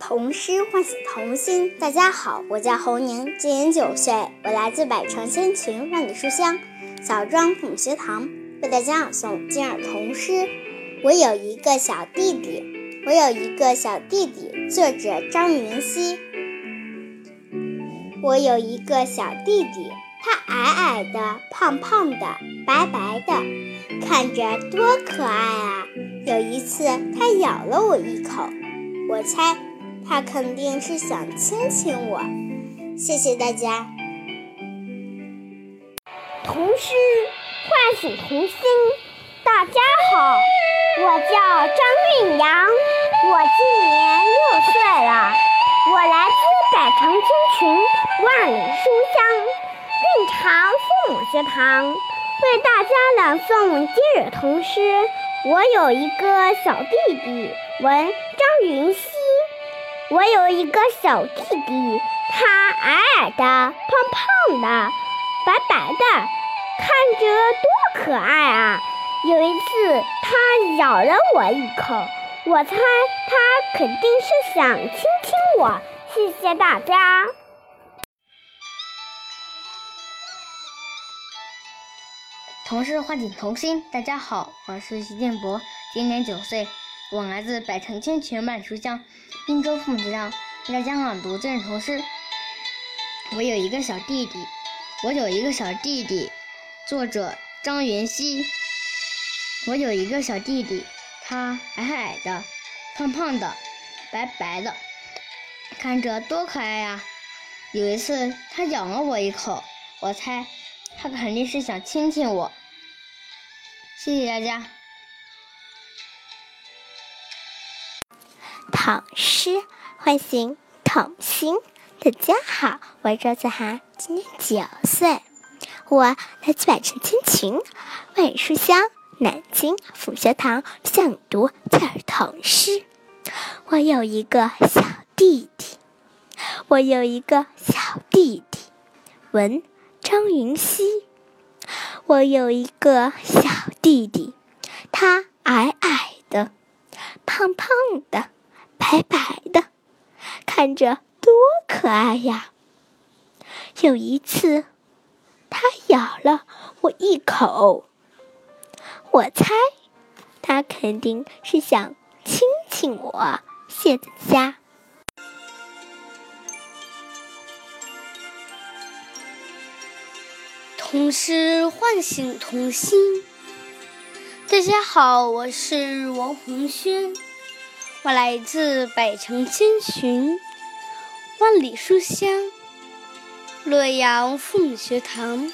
童诗唤醒童心。大家好，我叫侯宁，今年九岁，我来自百城千群万里书香小庄父母学堂，为大家朗诵今日童诗。我有一个小弟弟，我有一个小弟弟。作者张云熙。我有一个小弟弟，他矮矮的，胖胖的，白白的，看着多可爱啊！有一次，他咬了我一口，我猜他肯定是想亲亲我。谢谢大家。童诗唤醒童心。大家好，我叫张韵阳，我今年六岁了，我来自百城千群，万里书香蕴藏父母学堂，为大家朗诵今日童诗。我有一个小弟弟，文张云熙。我有一个小弟弟，他矮矮的，胖胖的，白白的，看着多可爱啊！有一次，他咬了我一口，我猜他肯定是想亲亲我。谢谢大家。同事唤醒童心，大家好，我是徐建博，今年九岁，我来自百城千群万书香滨州父母学堂，为大家朗读今日童诗。我有一个小弟弟，我有一个小弟弟，作者张元熙。我有一个小弟弟，他矮矮的，胖胖的，白白的，看着多可爱呀！有一次，他咬了我一口，我猜他肯定是想亲亲我。谢谢大家。唐诗唤醒童心。大家好，我是周子涵，今年九岁，我来自百城千群，万书香南京府学堂向读今日童诗。我有一个小弟弟，我有一个小弟弟，文张云熙。我有一个小弟弟，他矮矮的，胖胖的，白白的，看着多可爱呀！有一次，它咬了我一口，我猜它肯定是想亲亲我。谢谢大家。童诗唤醒童心。大家好，我是王红轩，我来自百城千寻，万里书香洛阳父母学堂，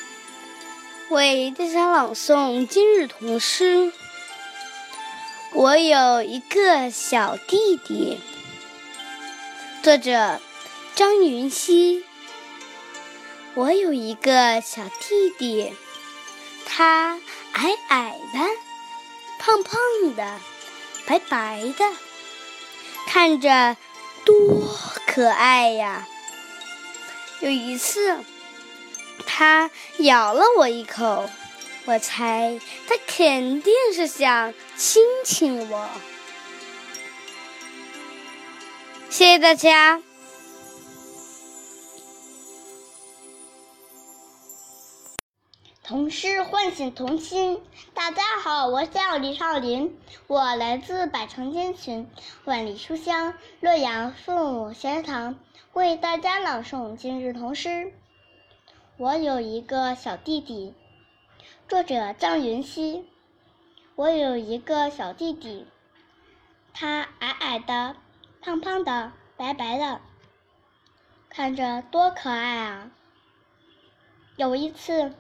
为大家朗诵今日童诗。我有一个小弟弟，作者张云熙。我有一个小弟弟，他矮矮的，胖胖的，白白的，看着多可爱呀！有一次，它咬了我一口，我猜它肯定是想亲亲我。谢谢大家。童诗唤醒童心。大家好，我叫李少林，我来自百城千群，万里书香洛阳父母学堂，为大家朗诵今日童诗。我有一个小弟弟，作者张云熙。我有一个小弟弟，他矮矮的，胖胖的，白白的，看着多可爱啊！有一次。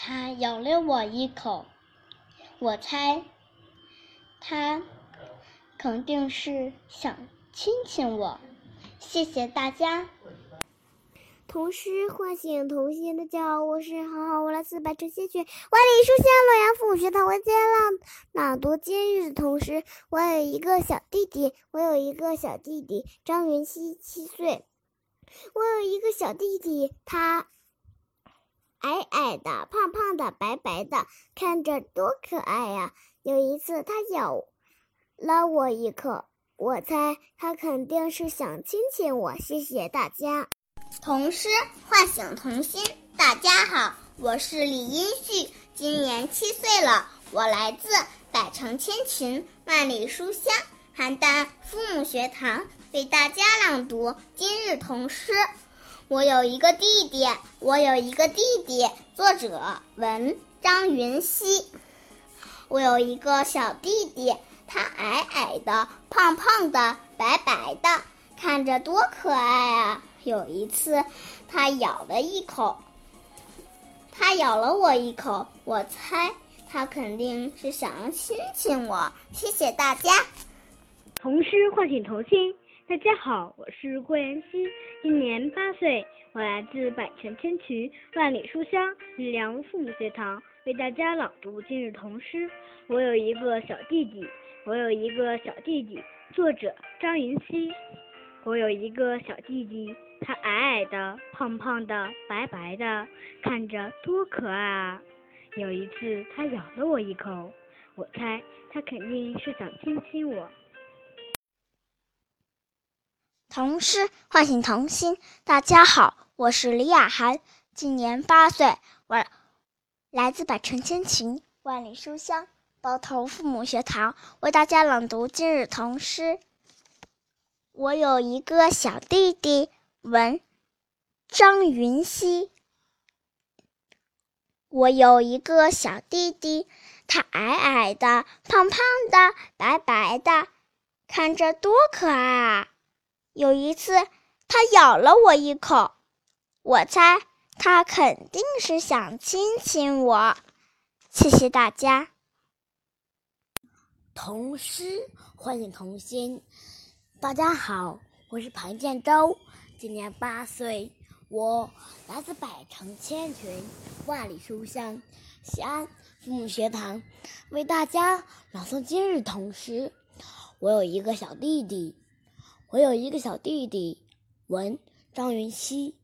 他咬了我一口，我猜他肯定是想亲亲我。谢谢大家。童诗唤醒童心。大家好，我是好好，我来自百城千群，万里书香洛阳父母学堂。我今天朗朗读今日的童诗。我有一个小弟弟，我有一个小弟弟，张云熙，七岁。我有一个小弟弟，他。矮矮的，胖胖的，白白的，看着多可爱呀！有一次，他咬了我一口，我猜他肯定是想亲亲我。谢谢大家。童诗唤醒童心。大家好，我是李英旭，今年七岁了，我来自百城千群、万里书香邯郸父母学堂，为大家朗读今日童诗。我有一个弟弟，我有一个弟弟。作者文张云熙。我有一个小弟弟，他矮矮的、胖胖的、白白的，看着多可爱啊！有一次，他咬了一口，他咬了我一口，我猜他肯定是想要亲亲我。谢谢大家。童诗唤醒童心。大家好，我是郭妍希，今年八岁，我来自百泉千渠、万里书香 ly 良父母学堂，为大家朗读今日童诗。我有一个小弟弟，我有一个小弟弟。作者张云熙。我有一个小弟弟，他矮矮的、胖胖的、白白的，看着多可爱啊！有一次，他咬了我一口，我猜他肯定是想亲亲我。童诗唤醒童心。大家好，我是李雅涵，今年八岁，我来自百城千情、万里书香包头父母学堂，为大家朗读今日童诗。我有一个小弟弟，文张云熙。我有一个小弟弟，他矮矮的、胖胖的、白白的，看着多可爱啊！有一次，他咬了我一口，我猜他肯定是想亲亲我。谢谢大家。童诗唤醒童心。大家好，我是庞建州，今年八岁，我来自百城千群、万里书香西安父母学堂，为大家朗诵今日童诗。我有一个小弟弟。我有一个小弟弟，文张云熙。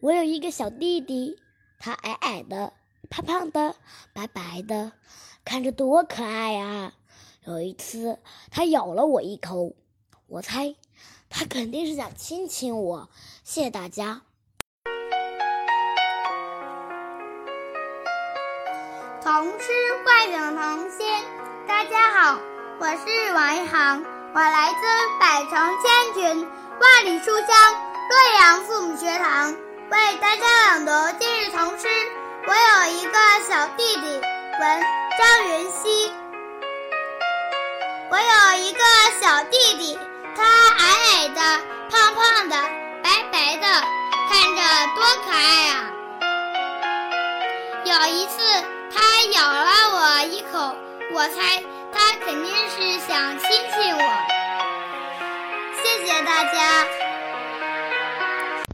我有一个小弟弟，他矮矮的、胖胖的、白白的，看着多可爱呀！有一次，他咬了我一口，我猜他肯定是想亲亲我。谢谢大家。童诗唤醒童心，大家好，我是王一航。我来自百城千群、万里书香洛阳父母学堂，为大家朗读今日童诗。我有一个小弟弟，文张云熙。我有一个小弟弟，他矮矮的、胖胖的、白白的，看着多可爱啊！有一次，他咬了我一口，我猜。他肯定是想亲亲我，谢谢大家。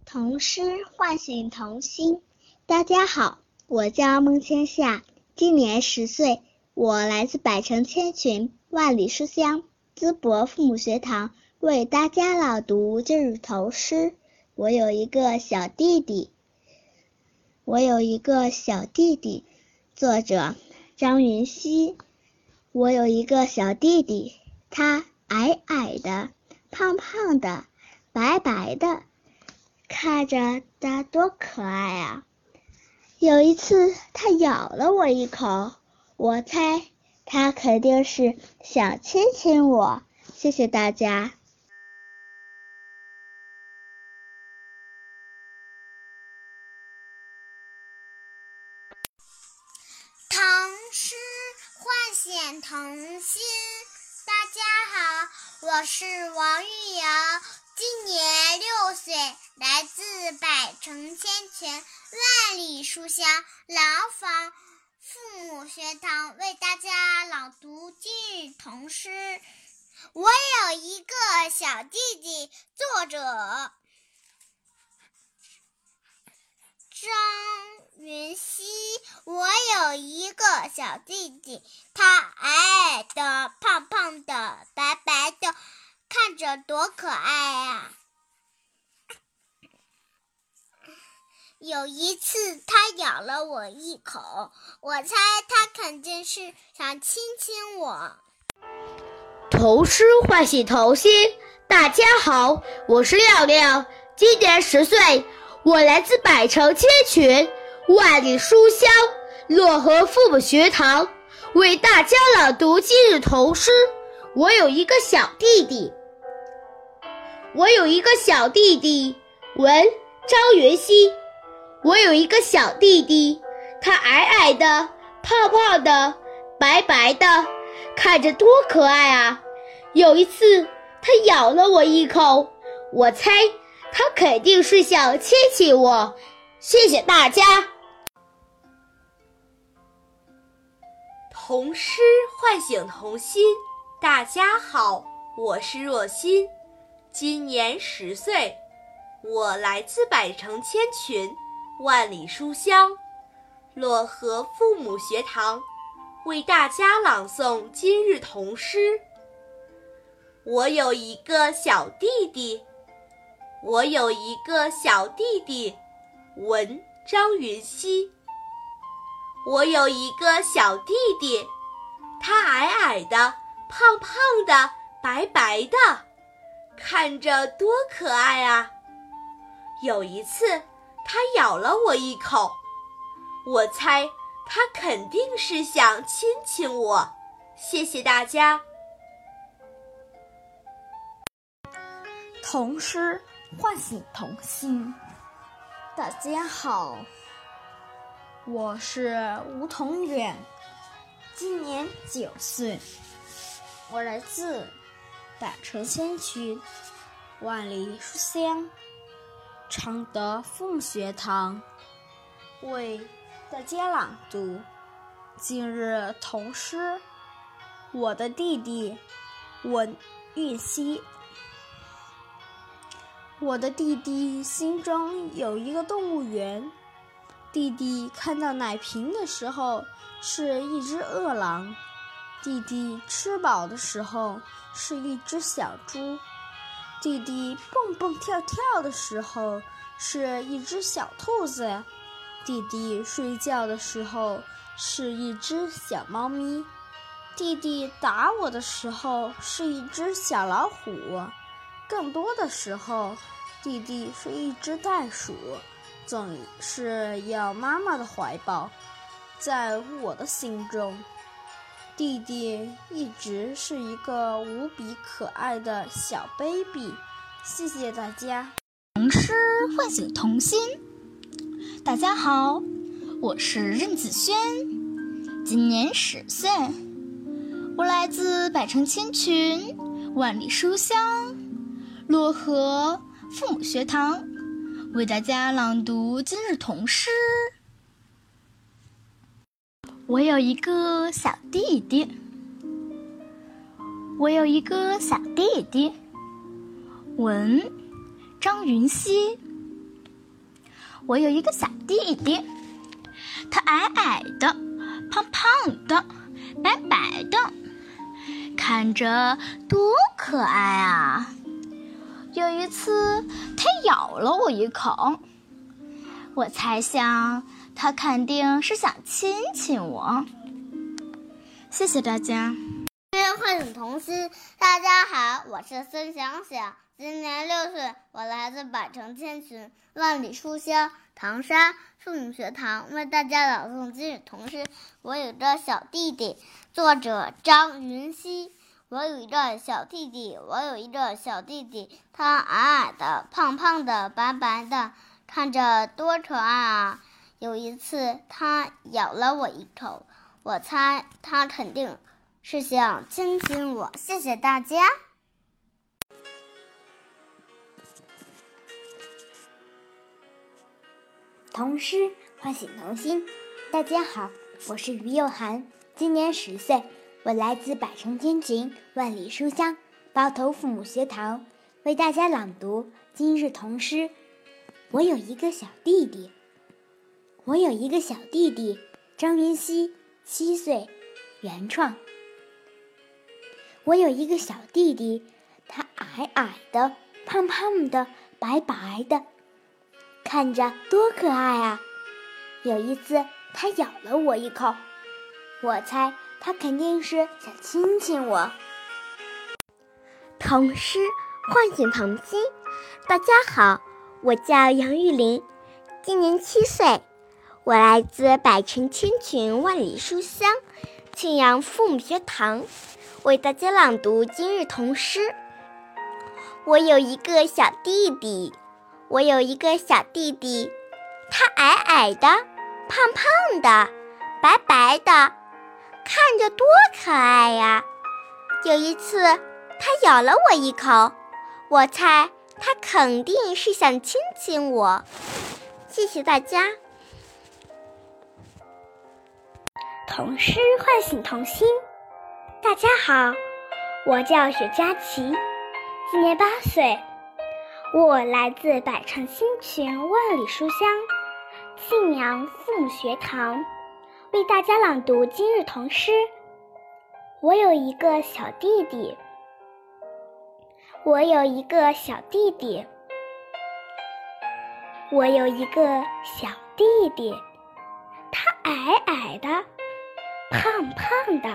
童诗唤醒童心。大家好，我叫孟千夏，今年十岁，我来自百城千群、万里书香淄博父母学堂，为大家朗读今日童诗。我有一个小弟弟，我有一个小弟弟。作者张云熙。我有一个小弟弟，他矮矮的、胖胖的、白白的，看着他多可爱啊！有一次，他咬了我一口，我猜他肯定是想亲亲我。谢谢大家。童心，大家好，我是王玉瑶，今年六岁，来自百城千泉万里书香廊坊父母学堂，为大家朗读今日童诗。我有一个小弟弟，作者张。云溪，我有一个小弟弟，他矮矮的、胖胖的、白白的，看着多可爱呀！有一次，他咬了我一口，我猜他肯定是想亲亲我。童诗唤醒童心。大家好，我是亮亮，今年十岁，我来自百城千群，万里书香漯河父母学堂，为大家朗读今日童诗。我有一个小弟弟，我有一个小弟弟，文张云熙。我有一个小弟弟，他矮矮的，胖胖的，白白的，看着多可爱啊！有一次，他咬了我一口，我猜他肯定是想亲亲我。谢谢大家。童诗唤醒童心。大家好，我是若欣，今年十岁，我来自百城千群。万里书香，漯河父母学堂为大家朗诵今日童诗。我有一个小弟弟，我有一个小弟弟，文张云熙。我有一个小弟弟，他矮矮的，胖胖的，白白的，看着多可爱啊！有一次。他咬了我一口，我猜他肯定是想亲亲我。谢谢大家。童诗唤醒童心。大家好，我是吴同远，今年九岁，我来自百城千区，万里书香。常德凤学堂为大家朗读今日童诗。我的弟弟文玉溪。我的弟弟心中有一个动物园。弟弟看到奶瓶的时候是一只饿狼，弟弟吃饱的时候是一只小猪。弟弟蹦蹦跳跳的时候是一只小兔子，弟弟睡觉的时候是一只小猫咪，弟弟打我的时候是一只小老虎，更多的时候，弟弟是一只袋鼠，总是要妈妈的怀抱。在我的心中。弟弟一直是一个无比可爱的小 baby，谢谢大家。童诗唤醒童心。大家好，我是任子轩，今年十岁，我来自百城千群，万里书香，漯河父母学堂，为大家朗读今日童诗。我有一个小弟弟，我有一个小弟弟，文张云熙。我有一个小弟弟，他矮矮的，胖胖的，白白的，看着多可爱啊！有一次，他咬了我一口，我猜想。他肯定是想亲亲我。谢谢大家。唤醒童心，大家好，我是孙想想，今年六岁，我来自百城千群，万里书香唐山父母学堂，为大家朗诵今日童诗。我有个小弟弟，作者张云熙。我有一个小弟弟，我有一个小弟弟，他矮矮的，胖胖的，白白的，看着多可爱啊！有一次，他咬了我一口，我猜他肯定是想亲亲我。谢谢大家。童诗唤醒童心。大家好，我是于幼涵，今年十岁，我来自百城千群，万里书香，包头父母学堂，为大家朗读今日童诗。我有一个小弟弟。我有一个小弟弟，张云熙，七岁，原创。我有一个小弟弟，他矮矮的，胖胖的，白白的，看着多可爱啊！有一次，他咬了我一口，我猜他肯定是想亲亲我。童诗唤醒童心。大家好，我叫杨玉林，今年七岁，我来自百城千群万里书香庆阳父母学堂，为大家朗读今日童诗。我有一个小弟弟，我有一个小弟弟，他矮矮的，胖胖的，白白的。看着多可爱呀！有一次，它咬了我一口，我猜它肯定是想亲亲我。谢谢大家。童诗唤醒童心。大家好，我叫雪佳琪，今年八岁，我来自百城新群万里书香信阳父母学堂。为大家朗读今日童诗。我有一个小弟弟，我有一个小弟弟，我有一个小弟弟，他矮矮的，胖胖的，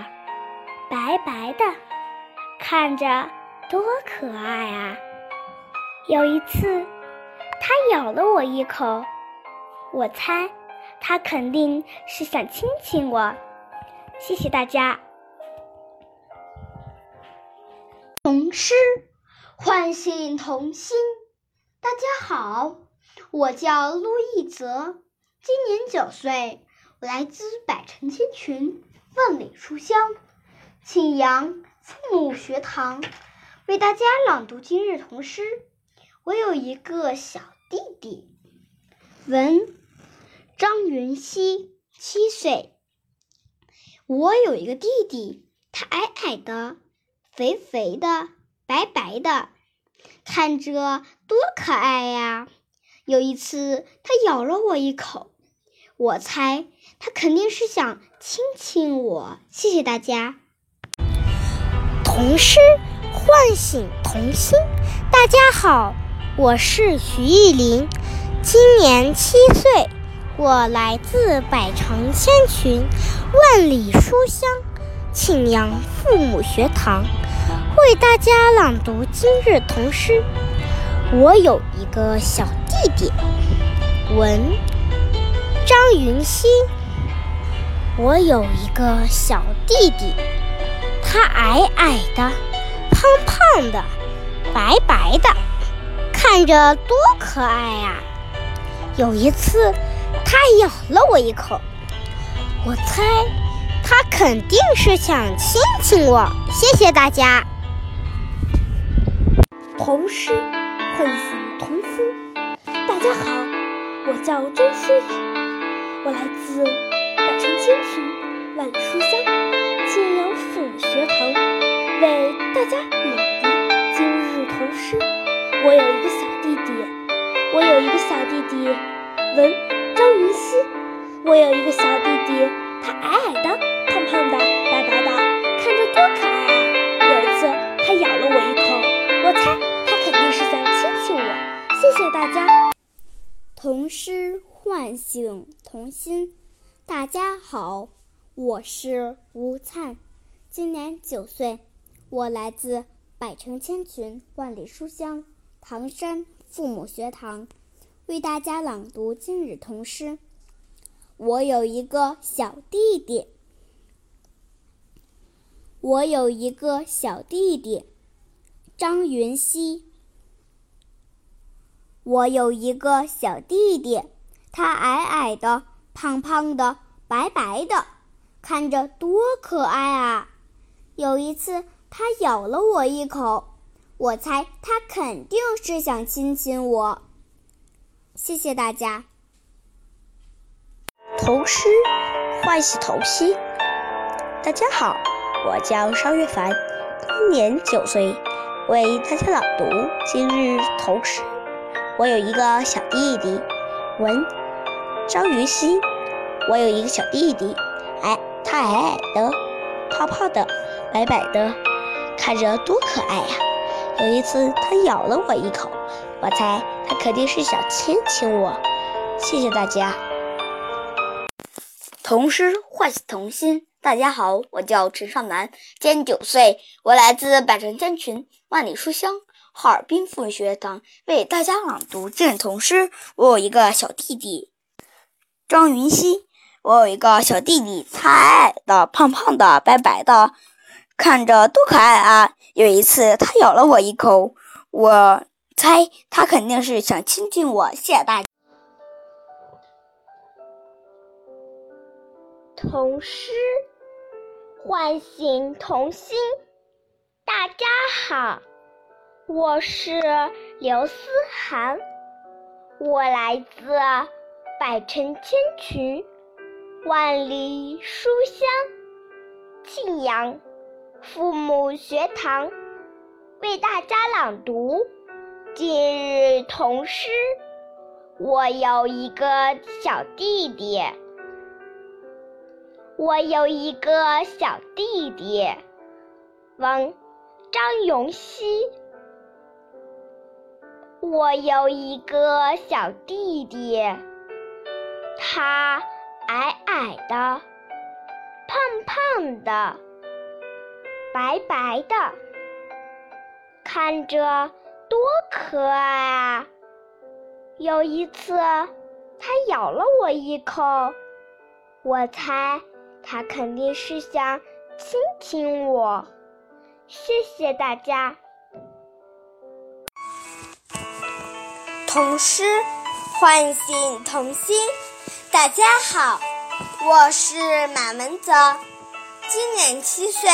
白白的，看着多可爱啊！有一次，他咬了我一口，我猜。他肯定是想亲亲我，谢谢大家。童诗唤醒童心。大家好，我叫陆一泽，今年九岁，我来自百城千群，万里书香，庆阳父母学堂，为大家朗读今日童诗。我有一个小弟弟，文。张云熙七岁，我有一个弟弟，他矮矮的，肥肥的，白白的，看着多可爱呀！有一次，他咬了我一口，我猜他肯定是想亲亲我。谢谢大家。童诗唤醒童心。大家好，我是徐艺林，今年七岁。我来自百城千群，万里书香，庆阳父母学堂，为大家朗读今日童诗。我有一个小弟弟，文张云溪。我有一个小弟弟，他矮矮的，胖胖的，白白的，看着多可爱呀！有一次。他咬了我一口，我猜他肯定是想亲亲我。谢谢大家。童诗唤醒童心。大家好，我叫周诗雨，我来自百城千群万里书香庆阳父母学堂，为大家朗读今日童诗。我有一个小弟弟，我有一个小弟弟，文。我有一个小弟弟，他矮矮的，胖胖的，白白的，看着多可爱啊！有一次，他咬了我一口，我猜他肯定是想亲亲我。谢谢大家。童诗唤醒童心。大家好，我是吴灿，今年九岁，我来自百城千群万里书香唐山父母学堂。为大家朗读今日童诗。我有一个小弟弟，我有一个小弟弟，张云熙。我有一个小弟弟，他矮矮的，胖胖的，白白的，看着多可爱啊！有一次，他咬了我一口，我猜他肯定是想亲亲我。谢谢大家。童诗唤醒童心。大家好，我叫邵月凡，今年九岁，为大家朗读今日童诗。我有一个小弟弟，文张云熙。我有一个小弟弟，矮他矮矮的，胖胖的，白白的，看着多可爱呀！有一次，他咬了我一口。我猜他肯定是想亲亲我，谢谢大家。童诗唤醒童心。大家好，我叫陈少南，今年九岁，我来自百城千群，万里书香，哈尔滨附学堂，为大家朗读今日童诗。我有一个小弟弟，张云熙。我有一个小弟弟，他矮矮的、胖胖的、白白的，看着多可爱啊！有一次，他咬了我一口，我猜他肯定是想亲亲我。谢谢大家。童诗唤醒童心。大家好，我是刘思涵，我来自百城千群。万里书香，庆阳父母学堂为大家朗读今日童诗。我有一个小弟弟，我有一个小弟弟，王张永熙。我有一个小弟弟，他。矮矮的，胖胖的，白白的，看着多可爱啊！有一次，他咬了我一口，我猜他肯定是想亲亲我。谢谢大家。童诗唤醒童心。大家好，我是马文泽，今年七岁，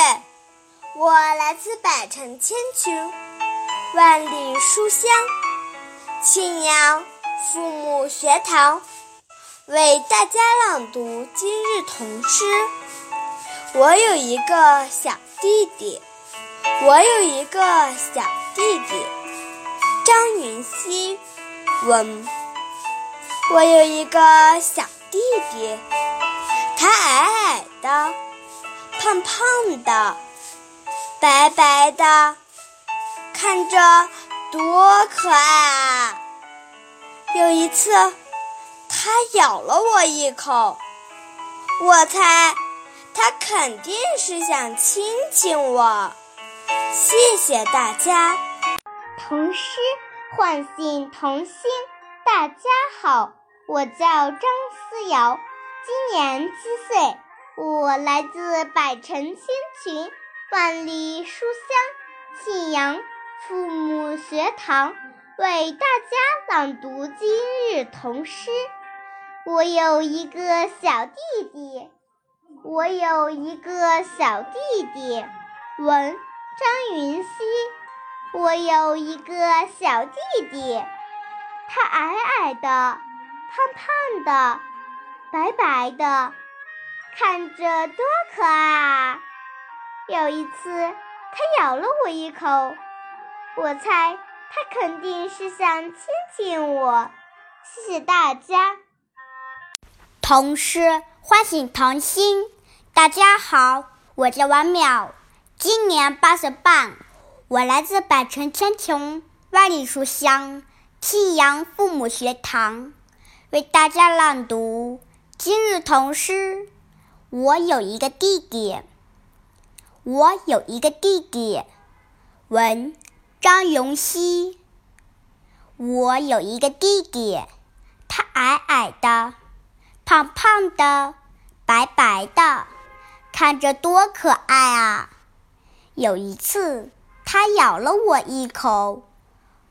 我来自百城千群，万里书香，庆阳父母学堂为大家朗读今日童诗。我有一个小弟弟，我有一个小弟弟，张云熙文。我有一个小弟弟，他矮矮的，胖胖的，白白的，看着多可爱啊！有一次，他咬了我一口，我猜他肯定是想亲亲我。谢谢大家。童诗唤醒童心，大家好。我叫张思瑶，今年七岁，我来自百城千群，万里书香，信阳父母学堂为大家朗读今日童诗。我有一个小弟弟，我有一个小弟弟，文张云熙。我有一个小弟弟，他矮矮的。胖胖的，白白的，看着多可爱啊！有一次，他咬了我一口，我猜他肯定是想亲亲我。谢谢大家。童诗唤醒童心。大家好，我叫王淼，今年八岁半，我来自百城千穷，万里书香，庆阳父母学堂。为大家朗读今日童诗。我有一个弟弟，我有一个弟弟，文张永熙。我有一个弟弟，他矮矮的，胖胖的，白白的，看着多可爱啊！有一次，它咬了我一口，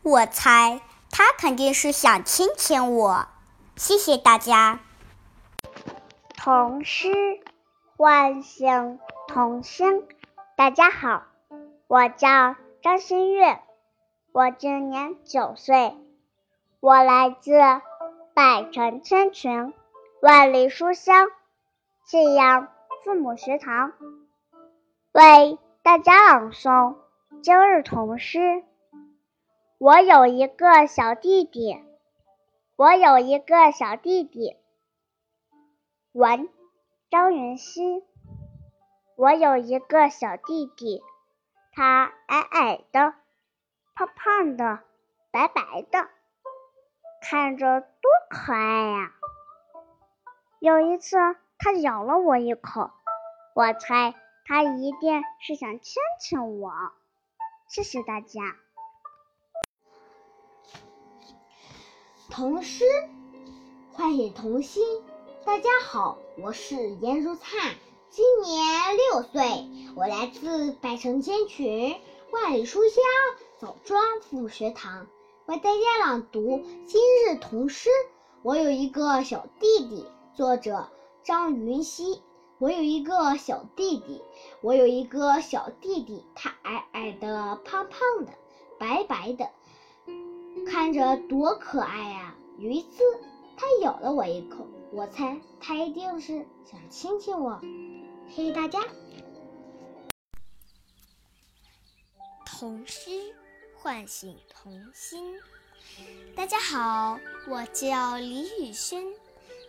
我猜它肯定是想亲亲我。谢谢大家。童诗唤醒童心。大家好，我叫张馨月，我今年九岁，我来自百城千群，万里书香，信阳父母学堂，为大家朗诵今日童诗。我有一个小弟弟。我有一个小弟弟，文张云熙。我有一个小弟弟，他矮矮的，胖胖的，白白的，看着多可爱呀！有一次，他咬了我一口，我猜他一定是想亲亲我。谢谢大家。童诗唤醒童心。大家好，我是颜如灿，今年六岁，我来自百城千群、万里书香枣庄附学堂，为大家朗读今日童诗。我有一个小弟弟，作者张云熙。我有一个小弟弟，我有一个小弟弟，他矮矮的、胖胖的、白白的，看着多可爱呀！有一次，他咬了我一口，我猜他一定是想亲亲我。谢谢大家。童诗唤醒童心。大家好，我叫李宇轩，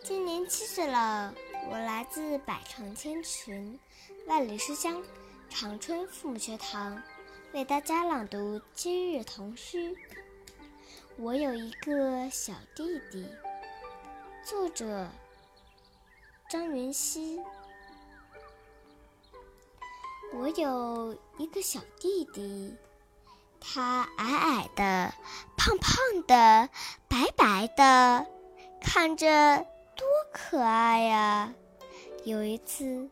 今年七岁了。我来自百城千群，万里书香长春父母学堂，为大家朗读今日童诗。我有一个小弟弟，作者张云熙。我有一个小弟弟，他矮矮的、胖胖的、白白的，看着。多可爱呀！有一次，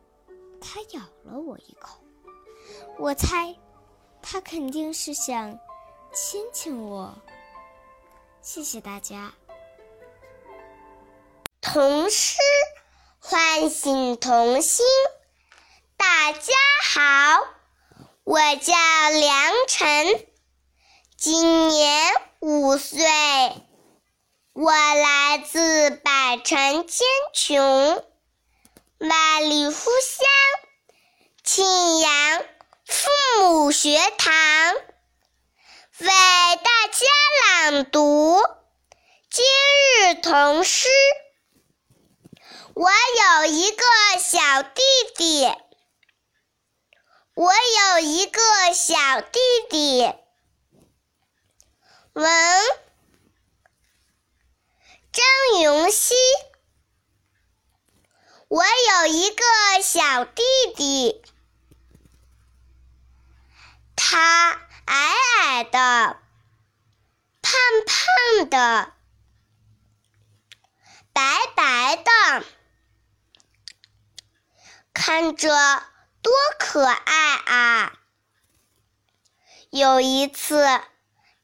它咬了我一口，我猜它肯定是想亲亲我。谢谢大家。童诗唤醒童心。大家好，我叫梁晨，今年五岁。我来自百城千穷，万里书香，庆阳父母学堂，为大家朗读今日童诗。我有一个小弟弟，我有一个小弟弟，文。张云熙，我有一个小弟弟，他矮矮的、胖胖的、白白的，看着多可爱啊！有一次，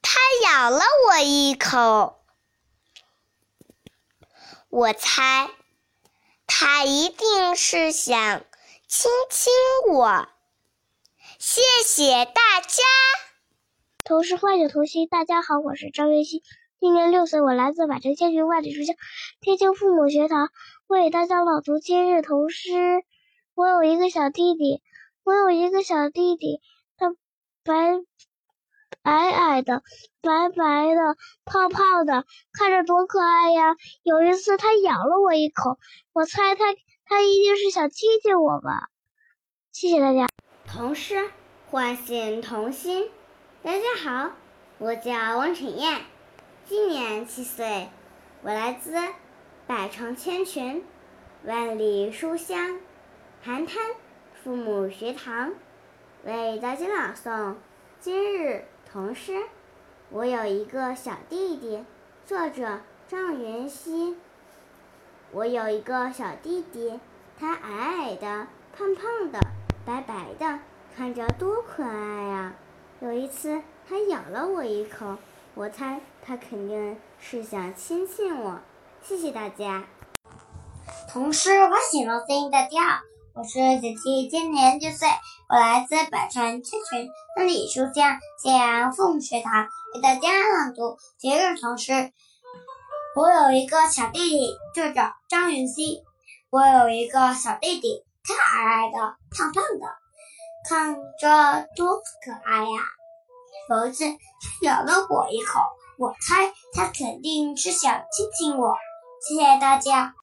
他咬了我一口。我猜，他一定是想亲亲我。谢谢大家。童诗唤醒童心，大家好，我是张月欣，今年六岁，我来自百城千群万里书香天津父母学堂，为大家朗读今日童诗。我有一个小弟弟，我有一个小弟弟，他白。矮矮的，白白的，胖胖的，看着多可爱呀！有一次，它咬了我一口，我猜它它一定是想亲亲我吧。谢谢大家。童诗唤醒童心。大家好，我叫王晨燕，今年七岁，我来自百城千群，万里书香，寒滩父母学堂，为大家朗诵今日。童诗，我有一个小弟弟，作者张云熙。我有一个小弟弟，他矮矮的、胖胖的、白白的，看着多可爱呀！有一次，他咬了我一口，我猜他肯定是想亲亲我。谢谢大家。童诗我醒了心，大家，我是子琪，今年六岁，我来自百川千群。那里书香，建阳父母学堂为大家朗读节日童诗。我有一个小弟弟，就叫张云熙。我有一个小弟弟，他矮矮的，胖胖的，看着多可爱呀！有一次，他咬了我一口，我猜他肯定是想亲亲我。谢谢大家。